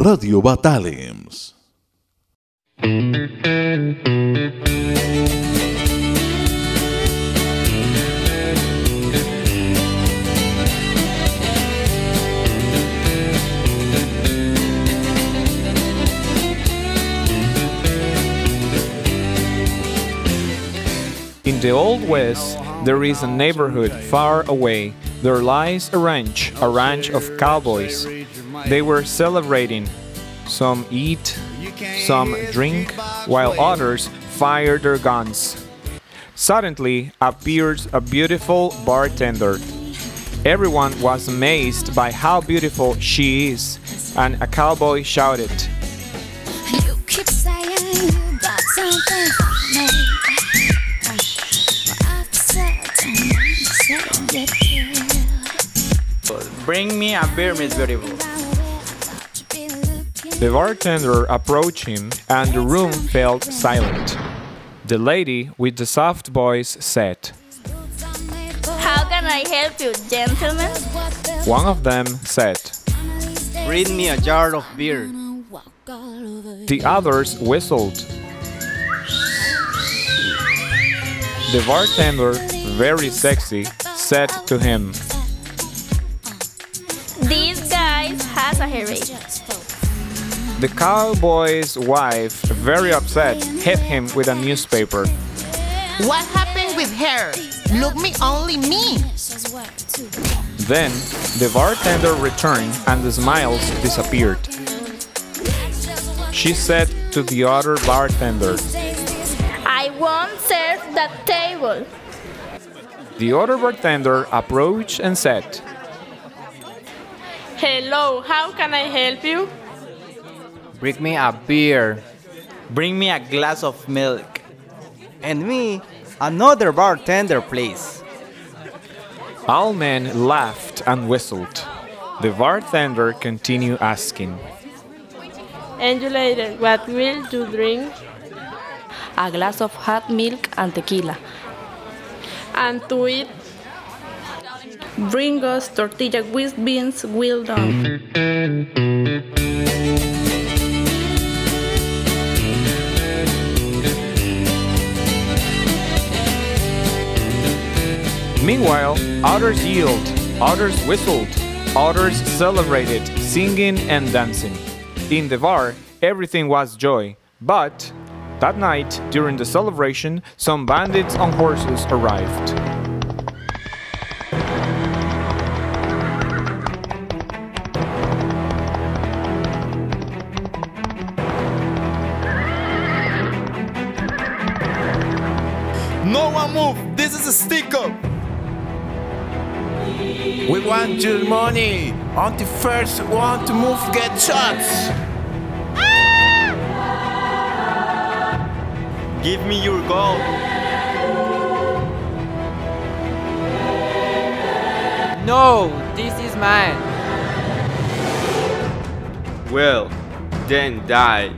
Radio Batalems. In the Old West, there is a neighborhood far away. There lies a ranch, a ranch of cowboys. They were celebrating. Some eat, some drink, while others fire their guns. Suddenly appears a beautiful bartender. Everyone was amazed by how beautiful she is, and a cowboy shouted, You keep saying you got something for me. But after certain you say you do. Bring me a beer, Miss Beautiful. You be looking The bartender approached him, and the room felt silent. The lady with the soft voice said, How can I help you, gentlemen? One of them said, Bring me a jar of beer. The others whistled. The bartender, very sexy, said to him, These guys has a hurry. The cowboy's wife, very upset, hit him with a newspaper. What happened with her? Look me, only me. Then the bartender returned and the smiles disappeared. She said to the other bartender, I won't serve that table. The other bartender approached and said, Hello, how can I help you? Bring me a beer. Bring me a glass of milk. And me, another bartender, please. All men laughed and whistled. The bartender continued asking, And you later, what will you drink? a glass of hot milk and tequila. And to eat, bring us tortilla with beans well done. Meanwhile, others yelled, others whistled, others celebrated, singing and dancing. In the bar, everything was joy, but that night, during the celebration, some bandits on horses arrived. No one move! This is a stick up! We want your money! On the first one to move get shots! Give me your gold. No, this is mine. Well, then die.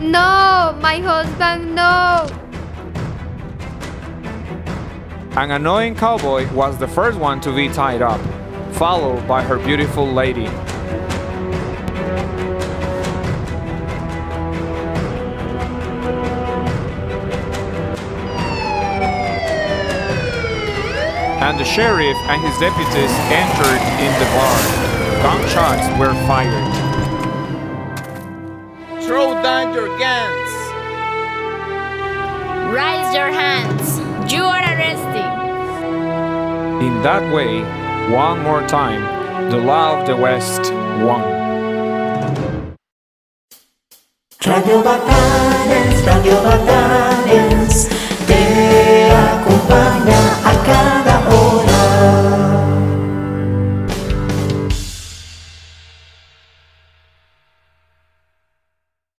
No, my husband, no. An annoying cowboy was the first one to be tied up, followed by her beautiful lady. And the sheriff and his deputies entered in the bar. Gunshots were fired. Throw down your guns! Raise your hands. That way, one more time, the law of the West won. Radio Batallas, Radio Batallas,